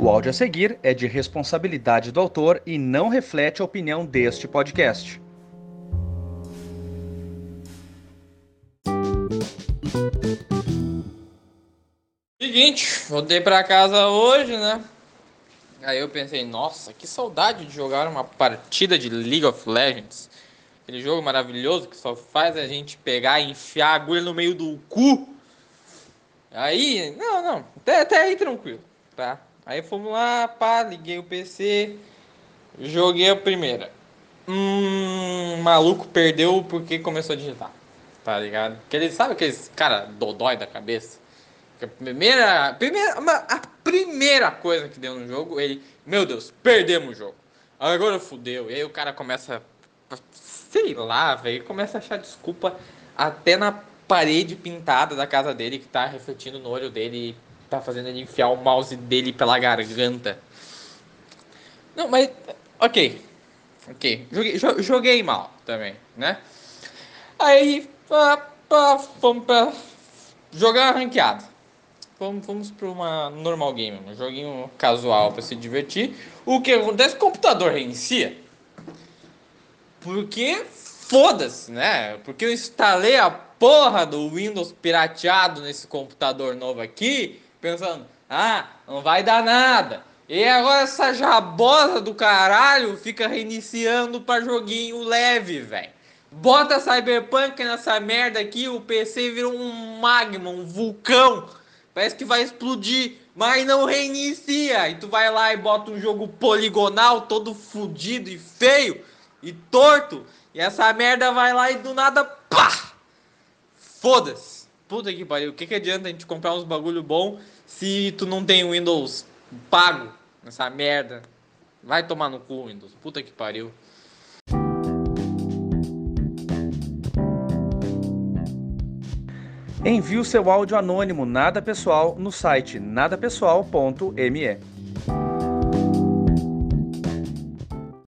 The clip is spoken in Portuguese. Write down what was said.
O áudio a seguir é de responsabilidade do autor e não reflete a opinião deste podcast. Seguinte, voltei pra casa hoje, né? Aí eu pensei, nossa, que saudade de jogar uma partida de League of Legends. Aquele jogo maravilhoso que só faz a gente pegar e enfiar a agulha no meio do cu. Aí, não, não, até, até aí tranquilo, tá? Aí fomos lá, pá, liguei o PC, joguei a primeira. Hum, maluco perdeu porque começou a digitar, tá ligado? Que ele sabe aqueles cara dodói da cabeça? A primeira, primeira, a primeira coisa que deu no jogo, ele, meu Deus, perdemos o jogo. Agora fudeu. E aí o cara começa, sei lá, velho, começa a achar desculpa até na parede pintada da casa dele que tá refletindo no olho dele tá fazendo ele enfiar o mouse dele pela garganta. Não, mas ok, ok, joguei, joguei mal também, né? Aí, pá, pá, fomos pra jogar ranqueado vamos, vamos para uma normal game, um joguinho casual para se divertir. O que acontece? O computador reinicia. Porque foda-se, né? Porque eu instalei a porra do Windows pirateado nesse computador novo aqui, pensando, ah, não vai dar nada. E agora essa jabosa do caralho fica reiniciando para joguinho leve, velho. Bota Cyberpunk nessa merda aqui, o PC vira um magma, um vulcão Parece que vai explodir, mas não reinicia. E tu vai lá e bota um jogo poligonal, todo fudido e feio e torto. E essa merda vai lá e do nada, pá! Foda-se. Puta que pariu. O que, que adianta a gente comprar uns bagulho bom se tu não tem Windows pago nessa merda? Vai tomar no cu, Windows. Puta que pariu. Envie o seu áudio anônimo nada pessoal no site nadapessoal.me.